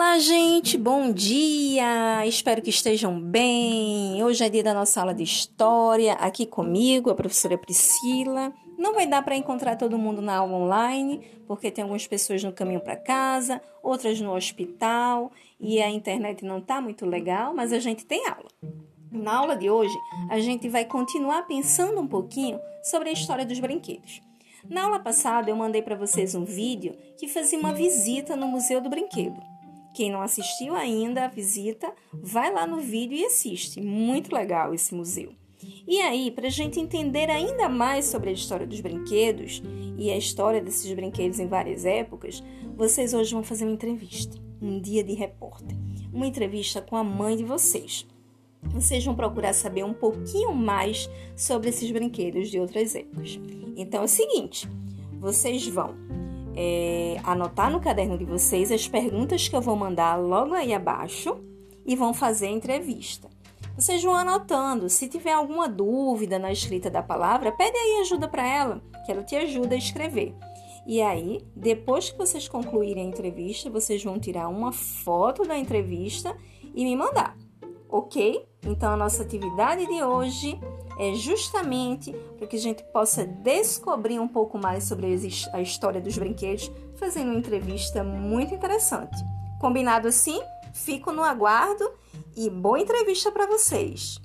Olá, gente, bom dia! Espero que estejam bem. Hoje é dia da nossa aula de história, aqui comigo, a professora Priscila. Não vai dar para encontrar todo mundo na aula online, porque tem algumas pessoas no caminho para casa, outras no hospital e a internet não está muito legal, mas a gente tem aula. Na aula de hoje, a gente vai continuar pensando um pouquinho sobre a história dos brinquedos. Na aula passada, eu mandei para vocês um vídeo que fazia uma visita no Museu do Brinquedo. Quem não assistiu ainda a visita, vai lá no vídeo e assiste. Muito legal esse museu. E aí, para a gente entender ainda mais sobre a história dos brinquedos e a história desses brinquedos em várias épocas, vocês hoje vão fazer uma entrevista, um dia de repórter, uma entrevista com a mãe de vocês. Vocês vão procurar saber um pouquinho mais sobre esses brinquedos de outras épocas. Então é o seguinte: vocês vão é, anotar no caderno de vocês as perguntas que eu vou mandar logo aí abaixo e vão fazer a entrevista. Vocês vão anotando. Se tiver alguma dúvida na escrita da palavra, pede aí ajuda para ela, que ela te ajuda a escrever. E aí, depois que vocês concluírem a entrevista, vocês vão tirar uma foto da entrevista e me mandar, ok? Então, a nossa atividade de hoje é justamente para que a gente possa descobrir um pouco mais sobre a história dos brinquedos, fazendo uma entrevista muito interessante. Combinado assim? Fico no aguardo e boa entrevista para vocês!